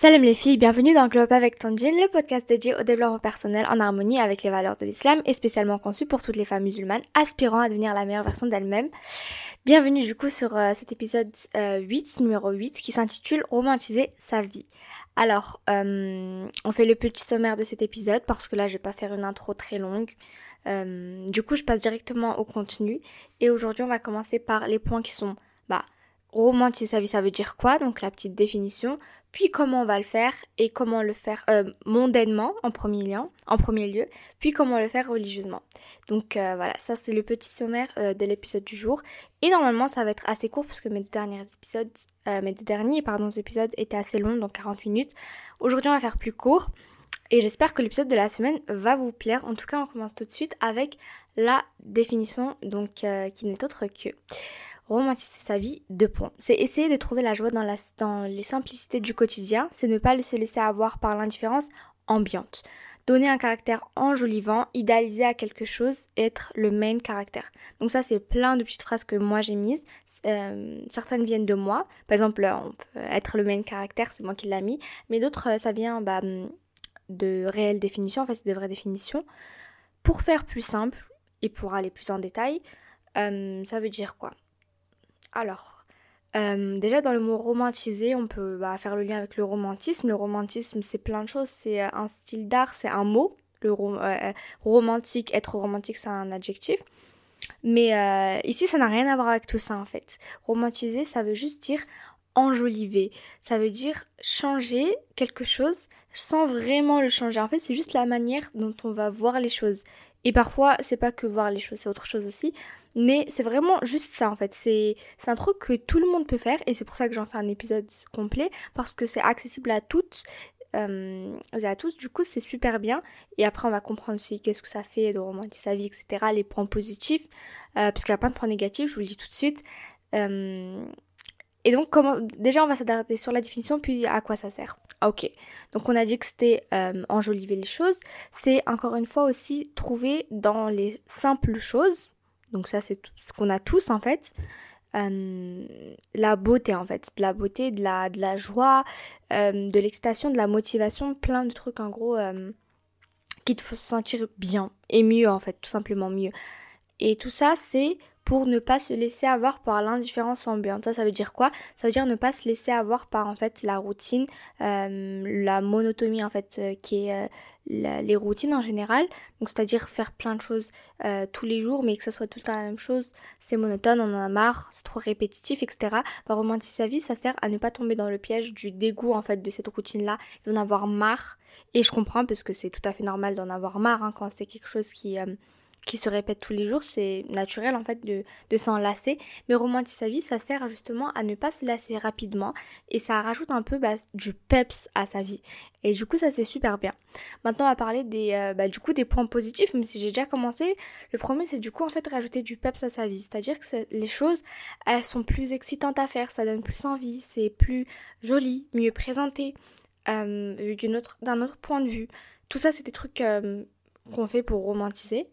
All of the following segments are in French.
Salam les filles, bienvenue dans Globe avec Tanjin, le podcast dédié au développement personnel en harmonie avec les valeurs de l'islam et spécialement conçu pour toutes les femmes musulmanes aspirant à devenir la meilleure version d'elles-mêmes. Bienvenue du coup sur euh, cet épisode 8, euh, numéro 8, qui s'intitule Romantiser sa vie. Alors, euh, on fait le petit sommaire de cet épisode parce que là je vais pas faire une intro très longue. du coup je passe directement au contenu et aujourd'hui on va commencer par les points qui sont bah romantiser sa vie, ça veut dire quoi? Donc la petite définition, puis comment on va le faire et comment le faire euh, mondainement en premier, lieu, en premier lieu, puis comment le faire religieusement. Donc euh, voilà, ça c'est le petit sommaire euh, de l'épisode du jour. Et normalement ça va être assez court parce que mes deux derniers épisodes, mes deux derniers pardon, épisodes étaient assez longs, donc 40 minutes. Aujourd'hui on va faire plus court. Et j'espère que l'épisode de la semaine va vous plaire. En tout cas, on commence tout de suite avec la définition, donc qui n'est autre que romantiser sa vie, deux points. C'est essayer de trouver la joie dans, les simplicités du quotidien, c'est ne pas se laisser avoir par l'indifférence ambiante. Donner un caractère enjolivant, idéaliser à quelque chose, être le main caractère. Donc ça, c'est plein de petites phrases que moi j'ai mises. Euh, certaines viennent de moi. Par exemple, peut être le main caractère, c'est moi qui l'ai mis. Mais d'autres, euh, ça vient bah, de réelles définitions, en fait, c'est de vraies définitions. Pour faire plus simple et pour aller plus en détail, euh, ça veut dire quoi? Alors, euh, déjà dans le mot romantiser, on peut bah, faire le lien avec le romantisme. Le romantisme, c'est plein de choses. C'est euh, un style d'art, c'est un mot. Le euh, romantique, être romantique, c'est un adjectif. Mais ici, ça n'a rien à voir avec tout ça en fait. Romantiser, ça veut juste dire enjoliver. Ça veut dire changer quelque chose sans vraiment le changer. En fait, c'est juste la manière dont on va voir les choses. Et parfois, c'est pas que voir les choses, c'est autre chose aussi. Mais c'est vraiment juste ça en fait. C'est un truc que tout le monde peut faire et c'est pour ça que j'en fais un épisode complet parce que c'est accessible à toutes euh, et à tous. Du coup, c'est super bien. Et après, on va comprendre aussi qu'est-ce que ça fait de romantiser sa vie, etc. Les points positifs. Euh, parce qu'il y a plein de points négatifs, je vous le dis tout de suite. Euh, et donc, déjà, on va s'adapter sur la définition, puis à quoi ça sert. Ok, donc on a dit que c'était enjoliver les choses. C'est encore une fois aussi trouver dans les simples choses, donc ça c'est ce qu'on a tous en fait. Euh, la beauté en fait, de la beauté, de la, de la joie, euh, de l'excitation, de la motivation, plein de trucs en gros euh, qui te font se sentir bien et mieux en fait, tout simplement mieux. Et tout ça c'est pour ne pas se laisser avoir par l'indifférence ambiante. Ça, ça veut dire quoi? Ça veut dire ne pas se laisser avoir par en fait la routine, la monotomie en fait qui est les routines en général. Donc c'est-à-dire faire plein de choses euh, tous les jours, mais que ça soit tout le temps la même chose, c'est monotone, on en a marre, c'est trop répétitif, etc. Bah, romantiser sa vie, ça sert à ne pas tomber dans le piège du dégoût en fait de cette routine-là, d'en avoir marre. Et je comprends parce que c'est tout à fait normal d'en avoir marre hein, quand c'est quelque chose qui euh, qui se répète tous les jours, c'est naturel en fait de, de s'en lasser. Mais romantiser sa vie, ça sert justement à ne pas se lasser rapidement et ça rajoute un peu bah, du peps à sa vie. Et du coup, ça c'est super bien. Maintenant, on va parler des, euh, bah, du coup, des points positifs, même si j'ai déjà commencé. Le premier, c'est du coup en fait rajouter du peps à sa vie. C'est-à-dire que les choses, elles sont plus excitantes à faire, ça donne plus envie, c'est plus joli, mieux présenté, euh, vu d'un autre, autre, point de vue. Tout ça, c'est des trucs euh, qu'on fait pour romantiser.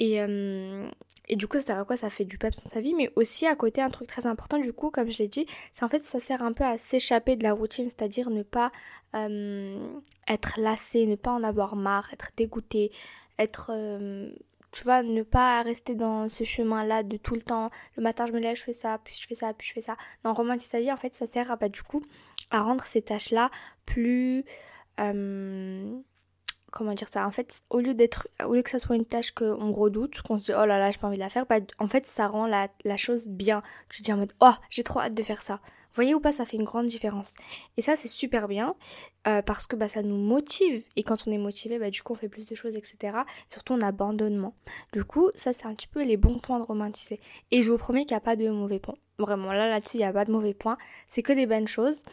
Et, euh, et du coup, ça sert à quoi? Ça fait du peps dans sa vie, mais aussi à côté, un truc très important, du coup, comme je l'ai dit, c'est en fait, ça sert un peu à s'échapper de la routine, c'est-à-dire ne pas euh, être lassé, ne pas en avoir marre, être dégoûté, être. Euh, tu vois, ne pas rester dans ce chemin-là de tout le temps. Le matin, je me lève, je fais ça, puis je fais ça, puis je fais ça. Non, romantiser sa vie, en fait, ça sert à, bah, du coup, à rendre ces tâches-là plus comment dire ça en fait au lieu d'être au lieu que ça soit une tâche qu'on redoute qu'on se dit oh là là j'ai pas envie de la faire bah, en fait ça rend la, chose bien. Tu te dis en mode oh j'ai trop hâte de faire ça. Voyez ou pas ça fait une grande différence. Et ça c'est super bien euh, parce que bah ça nous motive. Et quand on est motivé bah du coup on fait plus de choses etc surtout on abandonnement. Du coup ça c'est un petit peu les bons points de romantiser et je vous promets qu'il n'y a pas de mauvais points. Vraiment là là-dessus il n'y a pas de mauvais points. C'est que des bonnes choses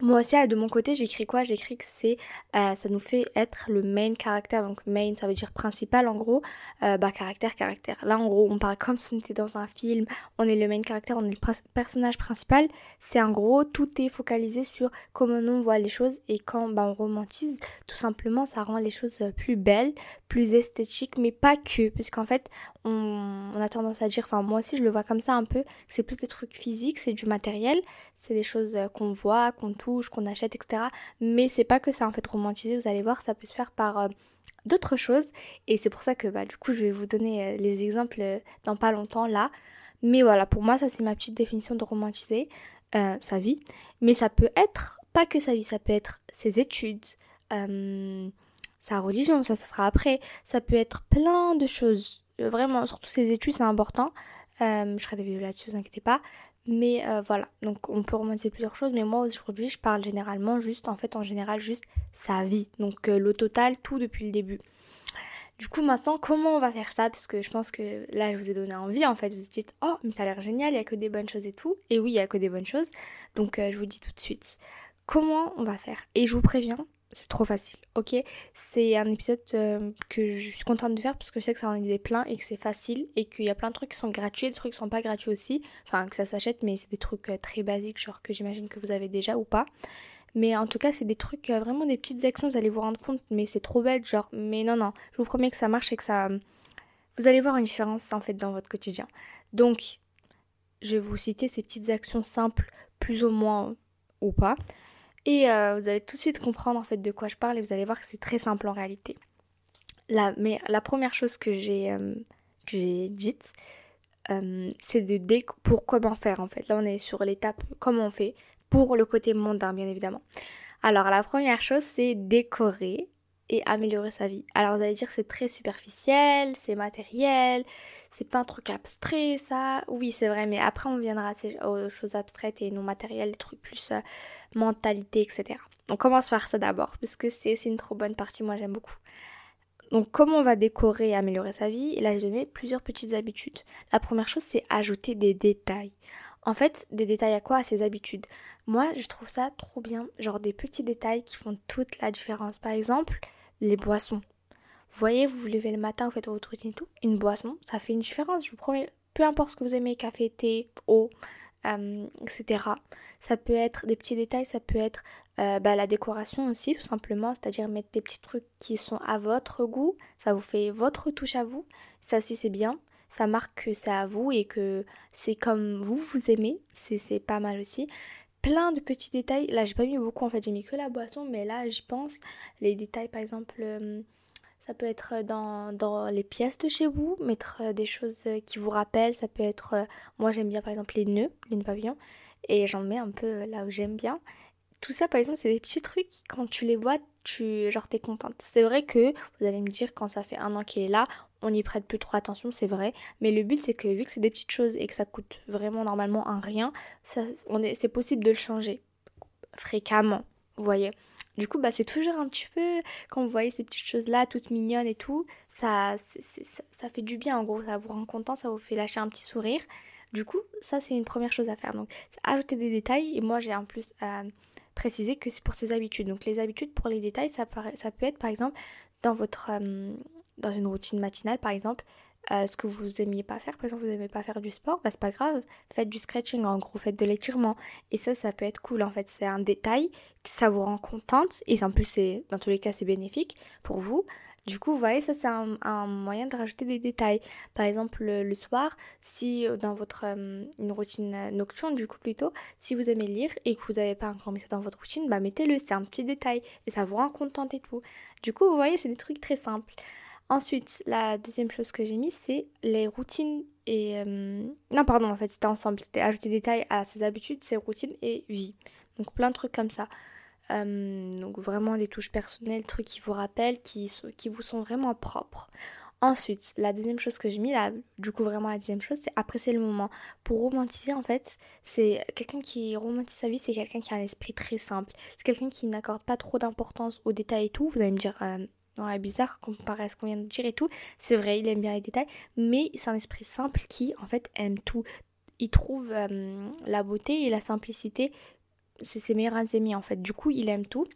moi aussi, de mon côté, j'écris quoi? J'écris que c'est, euh, ça nous fait être le main caractère. Donc main, ça veut dire principal en gros. Euh, bah caractère, caractère. Là, en gros, on parle comme si on était dans un film. On est le main caractère, on est le personnage principal. C'est en gros, tout est focalisé sur comment on voit les choses et quand bah, on romantise, tout simplement, ça rend les choses plus belles, plus esthétiques, mais pas que, puisqu'en fait, on, a tendance à dire, enfin moi aussi, je le vois comme ça un peu, c'est plus des trucs physiques, c'est du matériel, c'est des choses qu'on voit, qu'on touche qu'on achète, etc. Mais c'est pas que ça en fait romantiser, vous allez voir, ça peut se faire par euh, d'autres choses. Et c'est pour ça que bah, du coup, je vais vous donner euh, les exemples euh, dans pas longtemps là. Mais voilà, pour moi, ça c'est ma petite définition de romantiser sa vie. Mais ça peut être pas que sa vie, ça peut être ses études, sa religion, ça, ça sera après. Ça peut être plein de choses. Vraiment, surtout ses études, c'est important. je ferai des vidéos là-dessus, ne vous inquiétez pas. Mais euh, voilà, donc on peut romantiser plusieurs choses, mais moi aujourd'hui je parle généralement juste, en fait en général juste sa vie, donc euh, le total, tout depuis le début. Du coup maintenant comment on va faire ça? Parce que je pense que là je vous ai donné envie en fait, vous vous dites oh mais ça a l'air génial, il y a que des bonnes choses et tout. Et oui il y a que des bonnes choses, donc euh, je vous dis tout de suite comment on va faire? Et je vous préviens, c'est trop facile, ok? C'est un épisode euh, que je suis contente de faire parce que je sais que ça en est plein et que c'est facile et qu'il y a plein de trucs qui sont gratuits, des trucs qui sont pas gratuits aussi. Enfin, que ça s'achète, mais c'est des trucs euh, très basiques, genre que j'imagine que vous avez déjà ou pas. Mais en tout cas, c'est des trucs, euh, vraiment des petites actions, vous allez vous rendre compte, mais c'est trop bête, genre, mais non, non, je vous promets que ça marche et que ça. Vous allez voir une différence en fait dans votre quotidien. Donc, je vais vous citer ces petites actions simples, plus ou moins ou pas. Et euh, vous allez tout de suite comprendre en fait de quoi je parle et vous allez voir que c'est très simple en réalité. La, mais la première chose que j'ai euh, dite, euh, c'est de dé pour comment faire en fait. Là on est sur l'étape comment on fait pour le côté mondain bien évidemment. Alors la première chose c'est décorer améliorer sa vie. Alors vous allez dire c'est très superficiel, c'est matériel, c'est pas un truc abstrait ça. Oui c'est vrai mais après on viendra aux choses abstraites et non matérielles, des trucs plus mentalité, etc. On commence par ça d'abord, puisque c'est une trop bonne partie, moi j'aime beaucoup. Donc comment on va décorer et améliorer sa vie? Et là donné plusieurs petites habitudes. La première chose c'est ajouter des détails. En fait, des détails à quoi? À ses habitudes. Moi je trouve ça trop bien, genre des petits détails qui font toute la différence. Par exemple, les boissons. Voyez, vous vous levez le matin, vous faites votre routine et tout, une boisson, ça fait une différence, je vous promets. Peu importe ce que vous aimez, café, thé, eau, euh, etc. Ça peut être des petits détails, ça peut être euh, bah, la décoration aussi, tout simplement, c'est-à-dire mettre des petits trucs qui sont à votre goût, ça vous fait votre touche à vous, ça aussi c'est bien, ça marque que c'est à vous et que c'est comme vous vous aimez, c'est pas mal aussi. Plein de petits détails, là j'ai pas mis beaucoup en fait, j'ai mis que la boisson, mais là j'y pense, les détails par exemple... Euh, ça peut être euh, dans, les pièces de chez vous, mettre euh, des choses euh, qui vous rappellent. Ça peut être, moi j'aime bien par exemple les nœuds, les nœuds papillons, et j'en mets un peu là où j'aime bien. Tout ça par exemple c'est des petits trucs, quand tu les vois, tu genre t'es contente. C'est vrai que vous allez me dire quand ça fait un an qu'il est là, on n'y prête plus trop attention, c'est vrai. Mais le but c'est que vu que c'est des petites choses et que ça coûte vraiment normalement un rien, c'est possible de le changer fréquemment, vous voyez. Du coup, bah, c'est toujours un petit peu, quand vous voyez ces petites choses-là, toutes mignonnes et tout, ça, fait du bien en gros, ça vous rend content, ça vous fait lâcher un petit sourire. Du coup, ça c'est une première chose à faire. Donc, ajouter des détails. Et moi, j'ai en plus à préciser que c'est pour ses habitudes. Donc, les habitudes pour les détails, ça, ça peut être par exemple dans votre, euh, dans une routine matinale, par exemple, euh, ce que vous aimiez pas faire. Par exemple, vous n'aimez pas faire du sport, bah c'est pas grave. Faites du scratching en gros, faites de l'étirement. Et ça, ça peut être cool en fait. C'est un détail, ça vous rend contente. Et en plus, dans tous les cas, c'est bénéfique pour vous. Du coup, vous voyez, ça c'est un, moyen de rajouter des détails. Par exemple, le, soir, si euh, dans votre euh, une routine nocturne, du coup plutôt, si vous aimez lire et que vous n'avez pas encore mis ça dans votre routine, bah mettez-le, c'est un petit détail et ça vous rend contente et tout. Du coup, vous voyez, c'est des trucs très simples. Ensuite, la deuxième chose que j'ai mis, c'est les routines et... Euh, non, pardon, en fait, c'était ensemble. C'était ajouter des détails à ses habitudes, ses routines et vie. Donc plein de trucs comme ça. Euh, donc vraiment des touches personnelles, trucs qui vous rappellent, qui, qui vous sont vraiment propres. Ensuite, la deuxième chose que j'ai mis là, du coup vraiment la deuxième chose, c'est apprécier le moment. Pour romantiser en fait, c'est quelqu'un qui romantise sa vie, c'est quelqu'un qui a un esprit très simple. C'est quelqu'un qui n'accorde pas trop d'importance aux détails et tout. Vous allez me dire, euh, ouais, bizarre comparé à ce qu'on vient de dire et tout. C'est vrai, il aime bien les détails, mais c'est un esprit simple qui, en fait, aime tout. Il trouve euh, la beauté et la simplicité, c'est ses meilleurs amis, en fait. Du coup, il aime tout.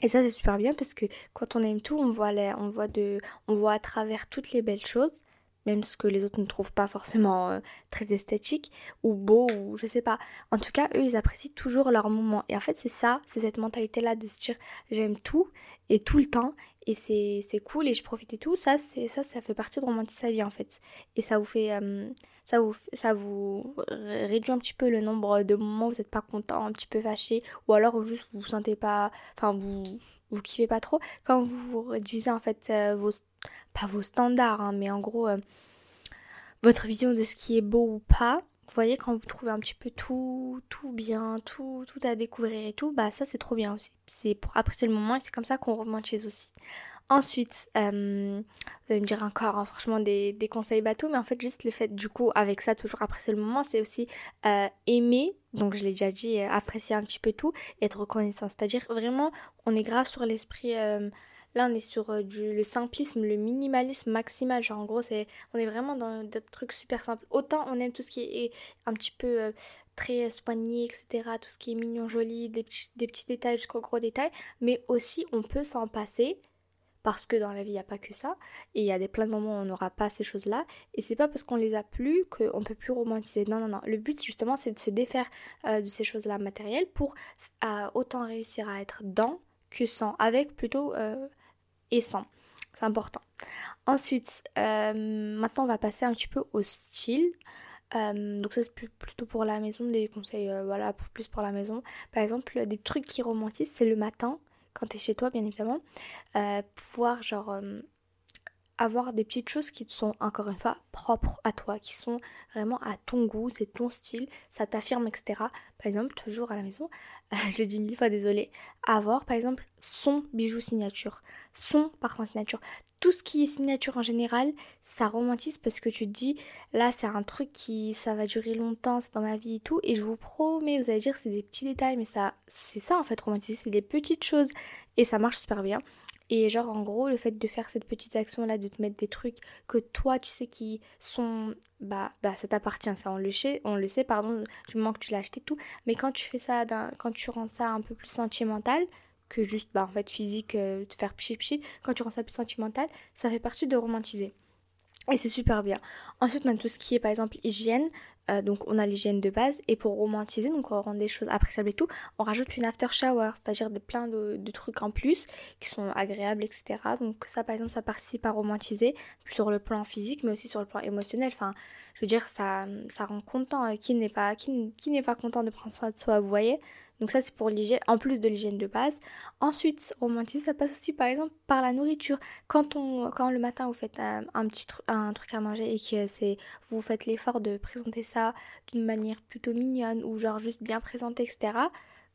Et ça, c'est super bien parce que quand on aime tout, on voit, on voit, de, on voit à travers toutes les belles choses même ce que les autres ne trouvent pas forcément euh, très esthétique ou beau ou je sais pas. En tout cas, eux, ils apprécient toujours leur moment. Et en fait, c'est ça, c'est cette mentalité-là de se dire j'aime tout et tout le temps et c'est cool et je profite et tout. Ça, c'est ça, ça fait partie de romantiser sa vie en fait. Et ça vous fait, euh, ça vous, ça vous réduit un petit peu le nombre de moments où vous n'êtes pas content, un petit peu fâché, ou alors juste vous vous sentez pas, enfin vous, vous kiffez pas trop. Quand vous réduisez en fait euh, vos, pas vos standards, hein, mais en gros euh, votre vision de ce qui est beau ou pas, vous voyez, quand vous trouvez un petit peu tout, tout bien, tout, tout à découvrir et tout, bah ça c'est trop bien aussi. C'est pour apprécier le moment et c'est comme ça qu'on romantise aussi. Ensuite, euh, vous allez me dire encore, hein, franchement, des, conseils bateaux, mais en fait, juste le fait, du coup, avec ça, toujours apprécier le moment, c'est aussi euh, aimer, donc je l'ai déjà dit, euh, apprécier un petit peu tout, être reconnaissant. C'est-à-dire, vraiment, on est grave sur l'esprit. Là, on est sur du, le simplisme, le minimalisme maximal. Genre, en gros, on est vraiment dans des trucs super simples. Autant on aime tout ce qui est un petit peu très soigné, etc. Tout ce qui est mignon, joli, des petits, détails jusqu'aux gros détails. Mais aussi, on peut s'en passer parce que dans la vie, il n'y a pas que ça. Et il y a des plein de moments où on n'aura pas ces choses-là. Et c'est pas parce qu'on les a plus qu'on peut plus romantiser. Non, non, non. Le but, justement, c'est de se défaire euh, de ces choses-là matérielles pour euh, autant réussir à être dans que sans. Avec plutôt euh, et. C'est important. Ensuite, maintenant, on va passer un petit peu au style. donc ça c'est plutôt pour la maison, des conseils voilà plus pour la maison. Par exemple, des trucs qui romantisent, c'est le matin quand tu es chez toi, bien évidemment, euh, pouvoir genre euh, avoir des petites choses qui sont encore une fois propres à toi, qui sont vraiment à ton goût, c'est ton style, ça t'affirme, etc. Par exemple, toujours à la maison, je dis mille fois désolé, avoir par exemple son bijou signature, son parfum signature. Tout ce qui est signature en général, ça romantise parce que tu te dis, là c'est un truc qui, ça va durer longtemps, c'est dans ma vie et tout. Et je vous promets, vous allez dire c'est des petits détails, mais ça, c'est ça en fait romantiser, c'est des petites choses et ça marche super bien. Et genre en gros le fait de faire cette petite action là, de te mettre des trucs que toi tu sais qui sont bah bah ça t'appartient, ça on le sait, on le sait pardon, du moment que tu l'as acheté tout, mais quand tu fais ça quand tu rends ça un peu plus sentimental que juste bah en fait physique euh, te faire pchit pchit, quand tu rends ça plus sentimental, ça fait partie de romantiser. Et c'est super bien. Ensuite, on a tout ce qui est par exemple hygiène. Euh, donc on a l'hygiène de base et pour romantiser, donc on rend des choses appréciables et tout, on rajoute une after shower, c'est-à-dire de, plein de, trucs en plus qui sont agréables, etc. Donc ça par exemple ça participe à romantiser sur le plan physique mais aussi sur le plan émotionnel. Enfin, je veux dire ça, ça rend content. Euh, qui n'est pas qui, qui n'est pas content de prendre soin de soi, vous voyez donc ça c'est pour l'hygiène, en plus de l'hygiène de base. Ensuite, romantiser, ça passe aussi par exemple par la nourriture. Quand on, quand le matin vous faites un, petit un truc à manger et que c'est, vous faites l'effort de présenter ça d'une manière plutôt mignonne ou genre juste bien présenté, etc.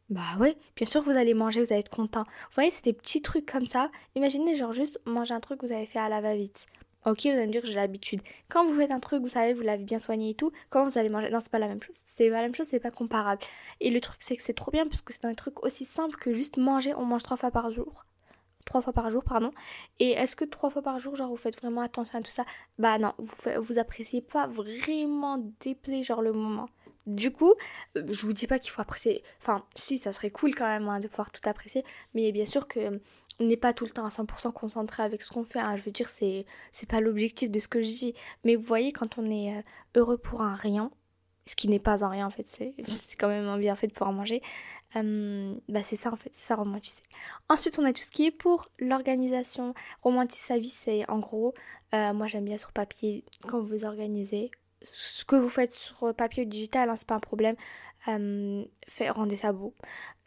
Bah ouais, bien sûr vous allez manger, vous allez être content. Vous voyez, c'est des petits trucs comme ça. Imaginez genre juste manger un truc que vous avez fait à la va-vite. Ok, vous allez me dire que j'ai l'habitude. Quand vous faites un truc, vous savez, vous l'avez bien soigné et tout, quand vous allez manger, non, c'est pas la même chose. C'est pas la même chose, c'est pas comparable. Et le truc, c'est que c'est trop bien parce que c'est un truc aussi simple que juste manger. On mange trois fois par jour. Trois fois par jour, pardon. Et est-ce que trois fois par jour, genre, vous faites vraiment attention à tout ça? Bah non, vous, vous appréciez pas vraiment déplay, genre, le moment. Du coup, euh, je vous dis pas qu'il faut apprécier. Enfin, si, ça serait cool quand même hein, de pouvoir tout apprécier. Mais bien sûr que n'est pas tout le temps à 100% concentré avec ce qu'on fait. Hein. Je veux dire, c'est, c'est pas l'objectif de ce que je dis. Mais vous voyez, quand on est euh, heureux pour un rien, ce qui n'est pas un rien en fait, c'est, c'est quand même un bienfait de pouvoir manger, bah c'est ça en fait, c'est ça romantiser. Ensuite, on a tout ce qui est pour l'organisation. Romantiser sa vie, c'est en gros, euh, moi j'aime bien sur papier, quand vous organisez, ce que vous faites sur papier ou digital, hein, c'est pas un problème. Euh, fait, rendez ça beau.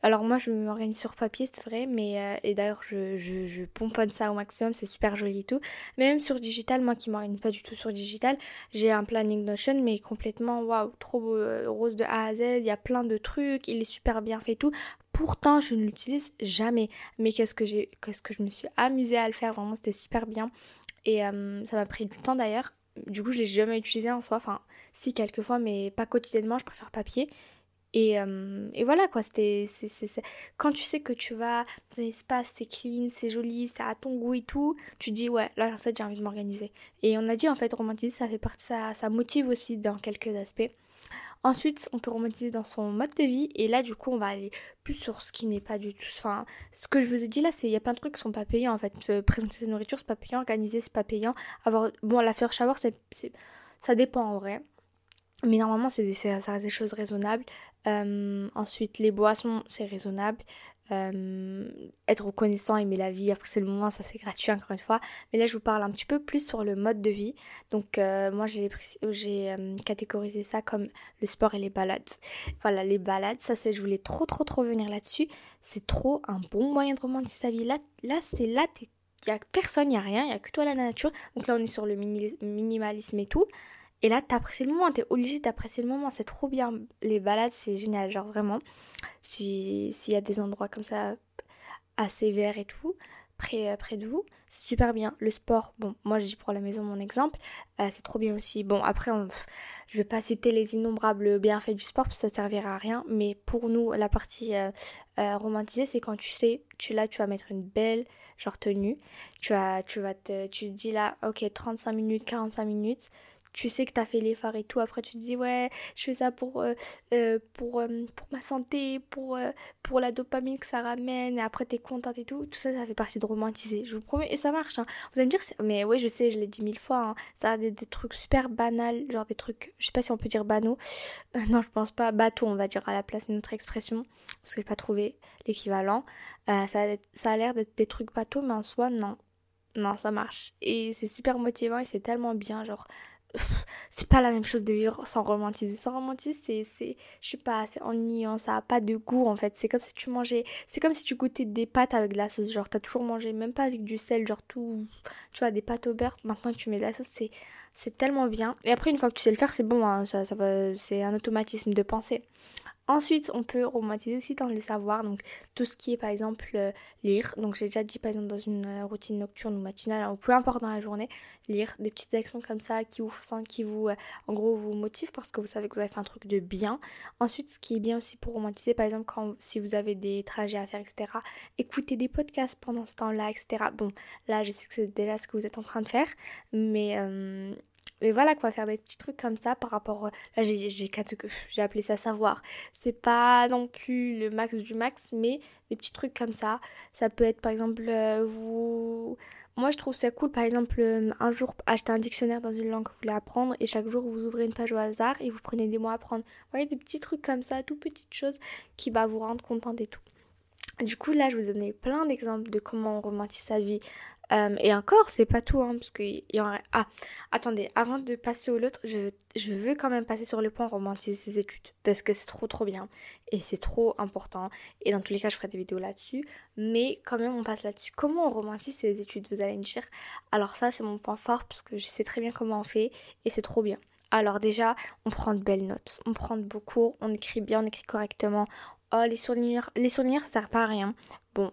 Alors moi je m'organise sur papier c'est vrai mais euh, et d'ailleurs je, pomponne ça au maximum c'est super joli et tout même sur digital moi qui m'organise pas du tout sur digital j'ai un planning Notion mais complètement waouh trop euh, rose de A à Z il y a plein de trucs il est super bien fait et tout pourtant je ne l'utilise jamais mais qu'est-ce que j'ai qu'est-ce que je me suis amusée à le faire vraiment c'était super bien et ça m'a pris du temps d'ailleurs du coup je l'ai jamais utilisé en soi enfin si quelquefois mais pas quotidiennement je préfère papier et, euh, et, voilà quoi, c'était, quand tu sais que tu vas dans un espace, c'est clean, c'est joli, c'est à ton goût et tout, tu dis ouais, là en fait j'ai envie de m'organiser. Et on a dit en fait romantiser, ça fait partie, ça, ça motive aussi dans quelques aspects. Ensuite, on peut romantiser dans son mode de vie et là du coup on va aller plus sur ce qui n'est pas du tout. Enfin, ce que je vous ai dit là, c'est il y a plein de trucs qui sont pas payants en fait. Euh, présenter sa nourriture c'est pas payant, organiser c'est pas payant. Avoir bon la faire shower c'est, ça dépend en vrai. Mais normalement, c'est ça reste des choses raisonnables. Euh, ensuite, les boissons, c'est raisonnable. Euh, être reconnaissant, aimer la vie, après c'est le moment, ça c'est gratuit encore une fois. Mais là je vous parle un petit peu plus sur le mode de vie. Donc euh, moi j'ai euh, catégorisé ça comme le sport et les balades. Voilà, les balades, ça c'est je voulais trop trop trop venir là-dessus. C'est trop un bon moyen de romantiser sa vie. Là, là c'est là, il n'y a personne, il n'y a rien, il n'y a que toi la nature. Donc là on est sur le minimalisme et tout. Et là, t'apprécies le moment, t'es obligé d'apprécier le moment, c'est trop bien. Les balades, c'est génial, genre vraiment. S'il y a des endroits comme ça assez verts et tout, près, euh, près de vous, c'est super bien. Le sport, bon, moi je dis pour la maison mon exemple, euh, c'est trop bien aussi. Bon, après, on, je vais pas citer les innombrables bienfaits du sport parce que ça servira à rien, mais pour nous, la partie euh, romantisée, c'est quand tu sais, tu là, tu vas mettre une belle genre tenue, tu, as, tu vas te, tu te dis là, ok, 35 minutes, 45 minutes tu sais que tu as fait l'effort et tout. Après, tu te dis, ouais, je fais ça pour, euh, euh, pour, euh, pour ma santé, pour, pour la dopamine que ça ramène. Et après, tu es contente et tout. Tout ça, ça fait partie de romantiser. Je vous promets. Et ça marche. Hein. Vous allez me dire, mais oui, je sais, je l'ai dit mille fois. Hein. Ça a des, des, trucs super banals. Genre des trucs, je sais pas si on peut dire banaux. non, je pense pas. Bateau, on va dire à la place d'une autre expression. Parce que j'ai pas trouvé l'équivalent. ça, ça a l'air d'être des trucs bateaux, mais en soi, non. Non, ça marche. Et c'est super motivant et c'est tellement bien. Genre, c'est pas la même chose de vivre sans romantiser. Sans romantiser, c'est, c'est je sais pas, c'est ennuyant, ça a pas de goût en fait. C'est comme si tu mangeais, c'est comme si tu goûtais des pâtes avec de la sauce. Genre, t'as toujours mangé, même pas avec du sel, genre tout, tu vois, des pâtes au beurre. Maintenant, tu mets de la sauce, c'est, tellement bien. Et après, une fois que tu sais le faire, c'est bon, hein, ça va, c'est un automatisme de pensée. Ensuite, on peut romantiser aussi dans le savoir, donc tout ce qui est par exemple euh, lire. Donc j'ai déjà dit par exemple dans une euh, routine nocturne ou matinale, ou peu importe dans la journée, lire des petites actions comme ça qui vous qui vous euh, en gros vous motivent parce que vous savez que vous avez fait un truc de bien. Ensuite, ce qui est bien aussi pour romantiser, par exemple quand si vous avez des trajets à faire, etc. Écoutez des podcasts pendant ce temps-là, etc. Bon, là je sais que c'est déjà ce que vous êtes en train de faire, mais mais voilà quoi, faire des petits trucs comme ça par rapport. Euh, là, j'ai, j'ai, appelé ça savoir. C'est pas non plus le max du max, mais des petits trucs comme ça. Ça peut être par exemple, euh, vous. Moi, je trouve ça cool, par exemple, euh, un jour, acheter un dictionnaire dans une langue que vous voulez apprendre et chaque jour, vous ouvrez une page au hasard et vous prenez des mots à apprendre. Vous voyez, des petits trucs comme ça, tout petites choses qui va vous rendre contente et tout. Du coup, là, je vous ai donné plein d'exemples de comment on romantise sa vie euh, et encore, c'est pas tout, hein, parce qu'il y aurait... Ah, attendez, avant de passer au l'autre, je, je, veux quand même passer sur le point romantiser ses études, parce que c'est trop trop bien, et c'est trop important, et dans tous les cas, je ferai des vidéos là-dessus, mais quand même, on passe là-dessus. Comment on romantise ses études, vous allez me dire? Alors ça, c'est mon point fort, parce que je sais très bien comment on fait, et c'est trop bien. Alors déjà, on prend de belles notes, on prend de beaux cours, on écrit bien, on écrit correctement. Oh, les souvenirs, les souvenirs, ça sert pas à rien. Bon,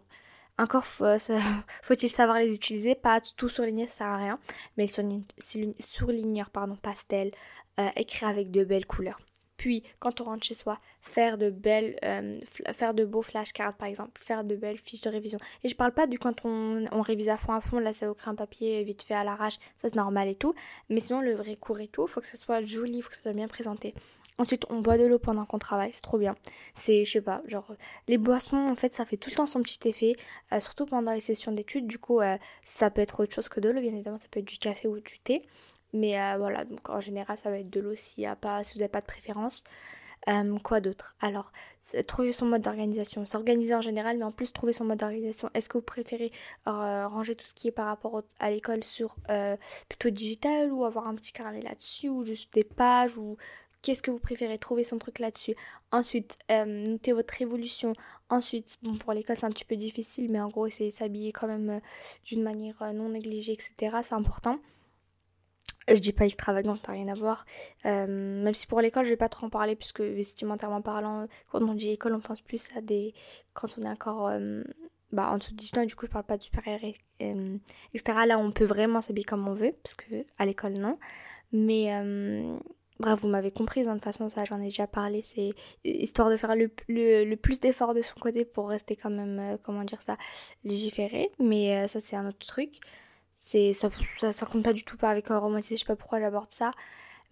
encore faut-il savoir les utiliser, pas tout surligner, ça sert à rien, mais surligneur pardon, pastel, euh, avec de belles couleurs. Puis, quand on rentre chez soi, faire de belles, euh, faire de beaux flashcards par exemple, faire de belles fiches de révision. Et je parle pas du quand on, révise à fond à fond, là vous crée un papier vite fait à l'arrache, ça c'est normal et tout. Mais sinon, le vrai cours et tout, faut que ça soit joli, faut que ça soit bien présenté. Ensuite, on boit de l'eau pendant qu'on travaille, c'est trop bien. C'est, je sais pas, genre, les boissons, en fait, ça fait tout le temps son petit effet, euh, surtout pendant les sessions d'études. Du coup, euh, ça peut être autre chose que de l'eau, bien évidemment, ça peut être du café ou du thé. Mais euh, voilà, donc en général, ça va être de l'eau a pas, si vous n'avez pas de préférence. quoi d'autre? Alors, trouver son mode d'organisation. S'organiser en général, mais en plus trouver son mode d'organisation. Est-ce que vous préférez ranger tout ce qui est par rapport à l'école sur plutôt digital ou avoir un petit carnet là-dessus ou juste des pages ou Qu'est-ce que vous préférez Trouver son truc là-dessus? Ensuite, euh, notez votre évolution. Ensuite, bon, pour l'école, c'est un petit peu difficile, mais en gros, c'est s'habiller quand même euh, d'une manière euh, non négligée, etc. C'est important. Je dis pas extravagant, ça n'a rien à voir. même si pour l'école, je vais pas trop en parler, puisque vestimentairement parlant, quand on dit école, on pense plus à des. Quand on est encore. bah, en dessous de 18 ans, du coup, je parle pas de supérieur, etc. Là, on peut vraiment s'habiller comme on veut, parce que à l'école, non. Mais Bref, vous m'avez comprise, hein, de toute façon, ça j'en ai déjà parlé, c'est histoire de faire le, le, plus d'efforts de son côté pour rester quand même, euh, comment dire ça, légiféré, mais euh, ça c'est un autre truc. C'est ça, ça, compte pas du tout pas avec un romantisme, je sais pas pourquoi j'aborde ça.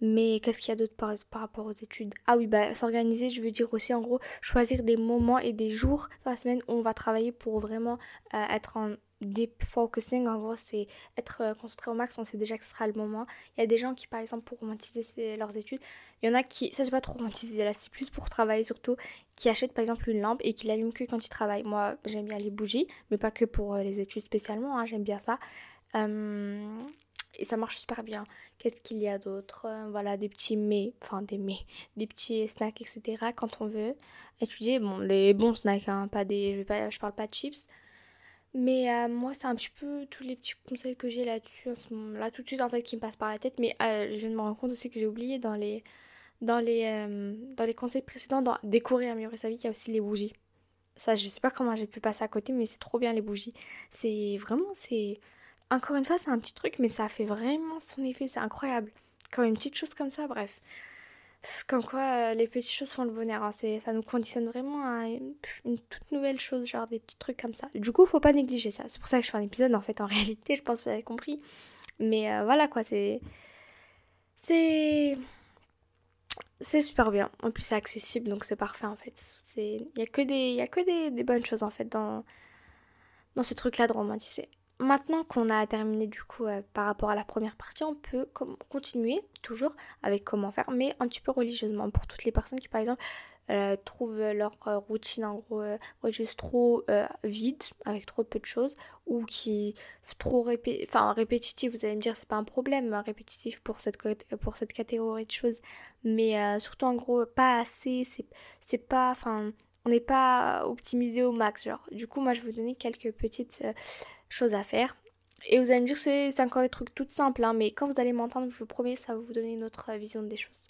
Mais qu'est-ce qu'il y a d'autre par, par, rapport aux études? Ah oui, bah s'organiser, je veux dire aussi en gros choisir des moments et des jours dans la semaine où on va travailler pour vraiment euh, être en deep focusing, en gros, c'est être euh, concentré au max, on sait déjà que ce sera le moment. Il y a des gens qui, par exemple, pour romantiser leurs études, il y en a qui, ça c'est pas trop romantiser, là c'est plus pour travailler surtout, qui achètent par exemple une lampe et qui l'allument que quand ils travaillent. Moi, j'aime bien les bougies, mais pas que pour euh, les études spécialement, hein, j'aime bien ça. Euh, et ça marche super bien. Qu'est-ce qu'il y a d'autre? Voilà, des petits mets, enfin des mets, des petits snacks, etc. Quand on veut étudier, bon, les bons snacks, hein, pas des, je, vais je parle pas de chips, mais euh, moi, c'est un petit peu tous les petits conseils que j'ai là-dessus, là tout de suite en fait, qui me passent par la tête. Mais euh, je me rends compte aussi que j'ai oublié dans les, dans les, euh, dans les conseils précédents, dans décorer, améliorer sa vie, il y a aussi les bougies. Ça, je sais pas comment j'ai pu passer à côté, mais c'est trop bien les bougies. C'est vraiment, c'est. Encore une fois, c'est un petit truc, mais ça fait vraiment son effet, c'est incroyable. Comme une petite chose comme ça, bref. Comme quoi, euh, les petites choses font le bonheur. Hein. Ça nous conditionne vraiment à une, toute nouvelle chose, genre des petits trucs comme ça. Du coup, faut pas négliger ça. C'est pour ça que je fais un épisode, en fait, en réalité, je pense que vous avez compris. Mais euh, voilà, quoi, c'est... C'est... C'est super bien. En plus, c'est accessible, donc c'est parfait, en fait. Il a que, des... Y a que des... des bonnes choses, en fait, dans, dans ce truc-là de romantiser. Maintenant qu'on a terminé du coup euh, par rapport à la première partie, on peut continuer toujours avec comment faire, mais un petit peu religieusement pour toutes les personnes qui par exemple euh, trouvent leur euh, routine en gros juste trop vide avec trop peu de choses ou qui trop répé répétitif vous allez me dire c'est pas un problème hein, répétitif pour cette pour cette catégorie de choses mais surtout en gros pas assez c'est pas enfin on n'est pas optimisé au max genre du coup moi je vais vous donner quelques petites choses à faire. Et vous allez me dire que c'est encore des trucs tout simples, hein, mais quand vous allez m'entendre, je vous promets, ça va vous donner une autre vision des choses.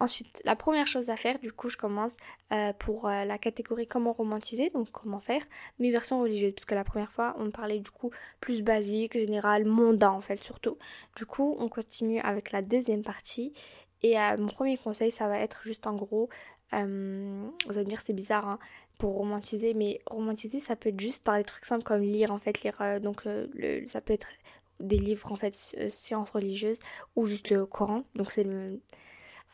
Ensuite, la première chose à faire, du coup, je commence euh, pour euh, la catégorie comment romantiser, donc comment faire, mes versions religieuses, puisque la première fois, on parlait du coup plus basique, général, mondain en fait, surtout. Du coup, on continue avec la deuxième partie. Et euh, mon premier conseil, ça va être juste en gros, vous allez me dire c'est bizarre, hein, pour romantiser, mais romantiser ça peut être juste par des trucs simples comme lire en fait, lire euh, donc le, ça peut être des livres en fait sciences religieuses ou juste le Coran, donc c'est le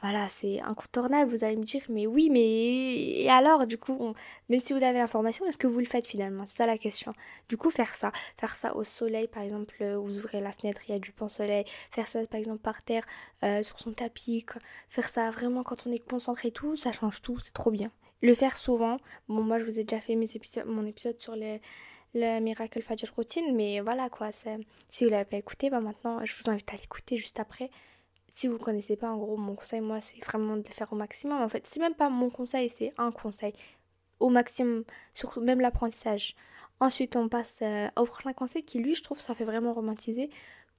voilà, c'est incontournable, vous allez me dire, mais oui, mais et alors, du coup, même si vous avez l'information, est-ce que vous le faites finalement? C'est ça la question. Du coup, faire ça, faire ça au soleil, par exemple, euh, vous ouvrez la fenêtre, il y a du pan soleil, faire ça, par exemple, par terre, euh, sur son tapis, faire ça vraiment quand on est concentré et tout, ça change tout, c'est trop bien le faire souvent. Bon, moi, je vous ai déjà fait mon épisode sur le Miracle Fajr Routine, mais voilà quoi. Si vous l'avez pas écouté, bah maintenant, je vous invite à l'écouter juste après. Si vous connaissez pas, en gros, mon conseil, moi, c'est vraiment de le faire au maximum. En fait, c'est même pas mon conseil, c'est un conseil. Au maximum, surtout même l'apprentissage. Ensuite, on passe euh, au prochain conseil qui, lui, je trouve, ça fait vraiment romantiser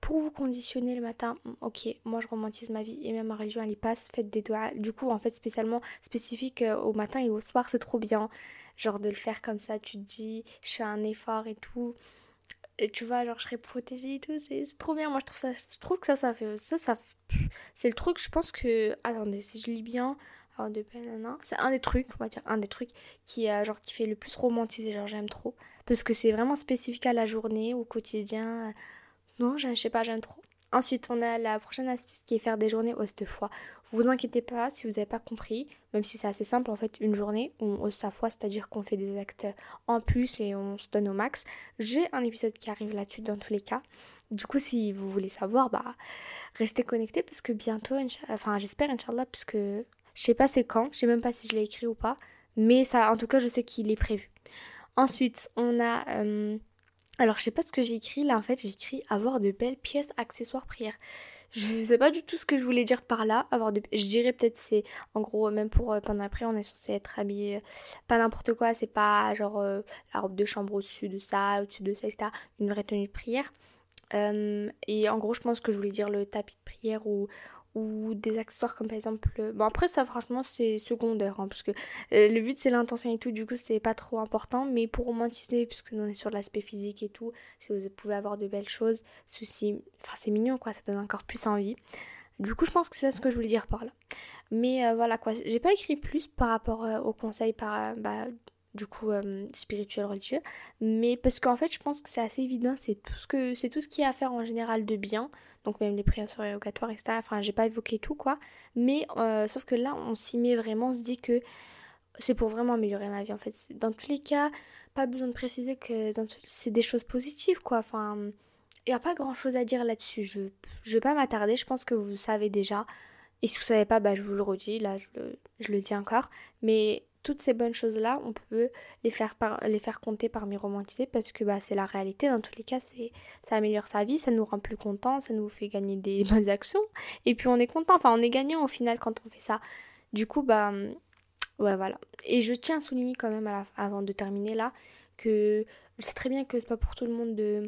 pour vous conditionner le matin, mm, ok, moi je romantise ma vie et même ma religion elle y passe, faites des doigts. Du coup, en fait, spécialement spécifique euh, au matin et au soir, c'est trop bien. Genre de le faire comme ça, tu te dis, je fais un effort et tout. Et tu vois, genre je serai protégée et tout, c'est trop bien. Moi je trouve ça, je trouve que ça, ça fait. Ça, ça c'est le truc, je pense que. Attendez, si je lis bien. Alors de c'est un des trucs, on va dire un des trucs qui, euh, genre, qui fait le plus romantiser, genre j'aime trop. Parce que c'est vraiment spécifique à la journée, au quotidien. Non, je sais pas, j'aime trop. Ensuite, on a la prochaine astuce qui est faire des journées hausse de foi. Vous inquiétez pas si vous n'avez pas compris, même si c'est assez simple en fait, une journée on hausse sa foi, c'est-à-dire qu'on fait des actes en plus et on se donne au max. J'ai un épisode qui arrive là-dessus dans tous les cas. Du coup, si vous voulez savoir, bah restez connectés parce que bientôt, enfin j'espère Inch'Allah, puisque je sais pas c'est quand, je sais même pas si je l'ai écrit ou pas, mais ça, en tout cas, je sais qu'il est prévu. Ensuite, on a euh, alors, je sais pas ce que j'ai écrit là. En fait, j'ai écrit avoir de belles pièces, accessoires, prières. Je sais pas du tout ce que je voulais dire par là. Avoir. Je dirais peut-être c'est en gros même pour euh, pendant après on est censé être habillé euh, pas n'importe quoi. C'est pas genre euh, la robe de chambre au-dessus de ça, au-dessus de ça, etc. Une vraie tenue de prière. et en gros, je pense que je voulais dire le tapis de prière ou, ou des accessoires comme par exemple bon après ça franchement c'est secondaire hein, parce que euh, le but c'est l'intention et tout du coup c'est pas trop important mais pour romantiser puisque on est sur l'aspect physique et tout si vous pouvez avoir de belles choses ceci enfin c'est mignon quoi ça donne encore plus envie. Du coup je pense que c'est ce que je voulais dire par là. Mais euh, voilà quoi j'ai pas écrit plus par rapport euh, aux conseils par bah, du coup spirituel religieux mais parce qu'en fait je pense que c'est assez évident c'est tout ce que c'est tout ce qui a à faire en général de bien donc même les prières surrogatoires, etc. Enfin, j'ai pas évoqué tout, quoi. Mais euh, sauf que là, on s'y met vraiment, on se dit que c'est pour vraiment améliorer ma vie en fait. Dans tous les cas, pas besoin de préciser que c'est des choses positives quoi. Enfin, il n'y a pas grand chose à dire là-dessus. Je ne vais pas m'attarder, je pense que vous savez déjà. Et si vous savez pas, bah, je vous le redis, là je le, je le dis encore. Mais toutes ces bonnes choses-là, on peut les faire, compter parmi romantisés parce que bah, c'est la réalité. Dans tous les cas, c'est, ça améliore sa vie, ça nous rend plus contents, ça nous fait gagner des bonnes actions. Et puis on est content, enfin on est gagnant au final quand on fait ça. Du coup, bah ouais, voilà. Et je tiens à souligner quand même avant de terminer là que je sais très bien que c'est pas pour tout le monde de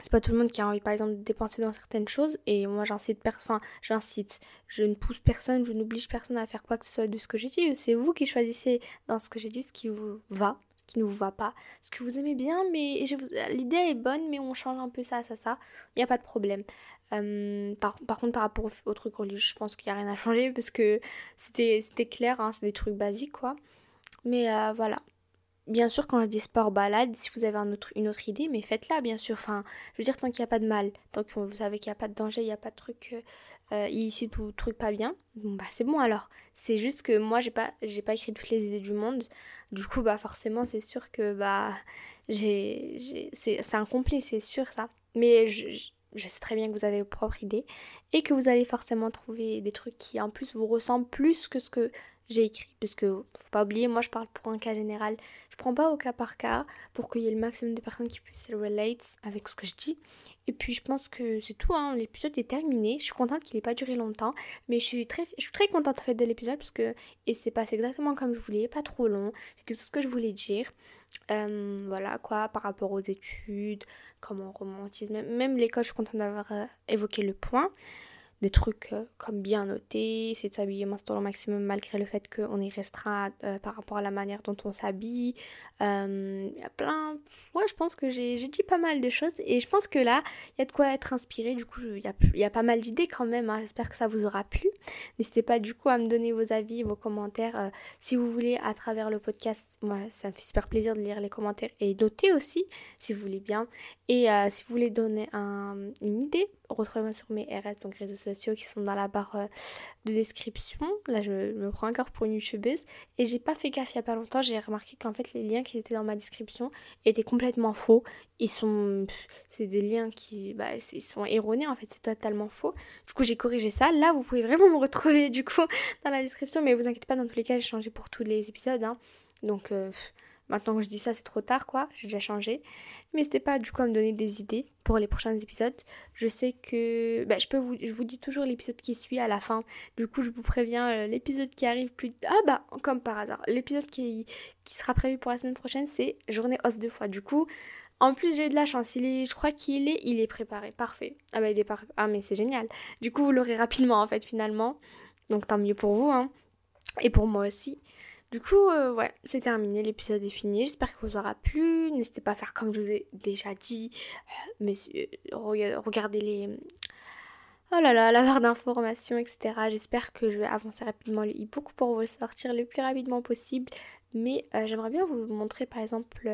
c'est pas tout le monde qui a envie par exemple de dépenser dans certaines choses et moi j'incite enfin j'incite je ne pousse personne je n'oblige personne à faire quoi que ce soit de ce que j'ai dit. C'est vous qui choisissez dans ce que j'ai dit ce qui vous va ce qui ne vous va pas ce que vous aimez bien mais l'idée est bonne mais on change un peu ça ça ça. Il n'y a pas de problème. Euh, par, contre par rapport au, truc religieux je pense qu'il n'y a rien à changer parce que c'était c'était clair hein, c'est des trucs basiques quoi. Mais euh, voilà Bien sûr, quand je dis sport balade, si vous avez une autre idée, mais faites-la, bien sûr. Enfin, je veux dire, tant qu'il n'y a pas de mal, tant que vous savez qu'il n'y a pas de danger, il n'y a pas de truc euh, euh, ici, tout truc pas bien, bah c'est bon alors. C'est juste que moi, j'ai pas, pas écrit toutes les idées du monde. Du coup, bah forcément, c'est sûr que bah j'ai, c'est, incomplet, c'est sûr ça. Mais je, je sais très bien que vous avez vos propres idées et que vous allez forcément trouver des trucs qui en plus vous ressemblent plus que ce que j'ai écrit. Parce que faut pas oublier, moi je parle pour un cas général. Je prends pas au cas par cas pour qu'il y ait le maximum de personnes qui puissent relate avec ce que je dis. Et puis je pense que c'est tout, hein. l'épisode est terminé. Je suis contente qu'il ait pas duré longtemps. Mais je suis très, je suis très contente en fait de l'épisode parce que et c'est passé exactement comme je voulais, pas trop long. C'était tout ce que je voulais dire. Euh, voilà quoi, par rapport aux études, comment on romantise. Même, l'école, je suis contente d'avoir euh, évoqué le point des trucs euh, comme bien noter, c'est de s'habiller maintenant au maximum malgré le fait qu'on est restreint euh, par rapport à la manière dont on s'habille. Euh, il y a plein... Ouais, je pense que j'ai dit pas mal de choses et je pense que là, il y a de quoi être inspiré. Du coup, il y a, pas mal d'idées quand même. Hein. J'espère que ça vous aura plu. N'hésitez pas du coup à me donner vos avis, vos commentaires. si vous voulez, à travers le podcast, moi, ça me fait super plaisir de lire les commentaires et noter aussi, si vous voulez bien. Et si vous voulez donner un, une idée retrouvez-moi sur mes RS, donc réseaux sociaux qui sont dans la barre euh, de description. Là, je me prends encore pour une youtubeuse. Et j'ai pas fait gaffe il y a pas longtemps, j'ai remarqué qu'en fait, les liens qui étaient dans ma description étaient complètement faux. Ils sont. C'est des liens qui. Bah, ils sont erronés en fait, c'est totalement faux. Du coup, j'ai corrigé ça. Là, vous pouvez vraiment me retrouver du coup dans la description. Mais vous inquiétez pas, dans tous les cas, j'ai changé pour tous les épisodes. Hein. Donc. Euh, Maintenant que je dis ça, c'est trop tard, quoi. J'ai déjà changé. Mais n'hésitez pas, du coup, à me donner des idées pour les prochains épisodes. Je sais que... Bah, je, peux vous... je vous dis toujours l'épisode qui suit à la fin. Du coup, je vous préviens, euh, l'épisode qui arrive plus... Ah bah, comme par hasard. L'épisode qui... qui sera prévu pour la semaine prochaine, c'est Journée os de fois. Du coup... En plus, j'ai de la chance. Il est, je crois qu'il est, il est préparé. Parfait. Ah bah il est parfait. Ah mais c'est génial. Du coup, vous l'aurez rapidement en fait finalement. Donc tant mieux pour vous hein. Et pour moi aussi. Du coup, euh, ouais, c'est terminé, l'épisode est fini. J'espère que vous aura plu. N'hésitez pas à faire comme je vous ai déjà dit. Euh, mais euh, regardez les. Oh là là, la barre d'informations, etc. J'espère que je vais avancer rapidement le e-book pour vous sortir le plus rapidement possible. Mais j'aimerais bien vous montrer par exemple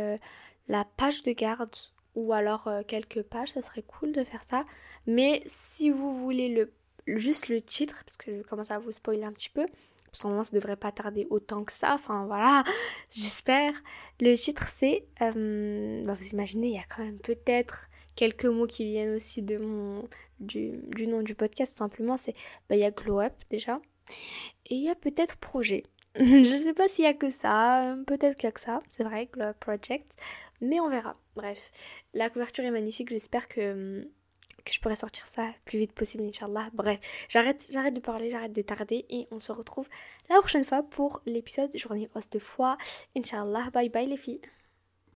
la page de garde ou alors quelques pages, ça serait cool de faire ça. Mais si vous voulez le juste le titre, parce que je commence à vous spoiler un petit peu, moment ça devrait pas tarder autant que ça, enfin voilà, j'espère. Le titre c'est, euh, bah, vous imaginez, il y a quand même peut-être quelques mots qui viennent aussi du, nom du podcast, tout simplement, c'est, bah, il y a Glow Up déjà, et il y a peut-être Projet. je sais pas s'il y a que ça, peut-être qu'il y a que ça, c'est vrai, Glow Up Project, mais on verra. Bref, la couverture est magnifique, j'espère que je pourrais sortir ça plus vite possible, Inch'Allah. Bref, j'arrête, j'arrête de parler, j'arrête de tarder et on se retrouve la prochaine fois pour l'épisode Journée os de foi. Inch'Allah, bye bye les filles.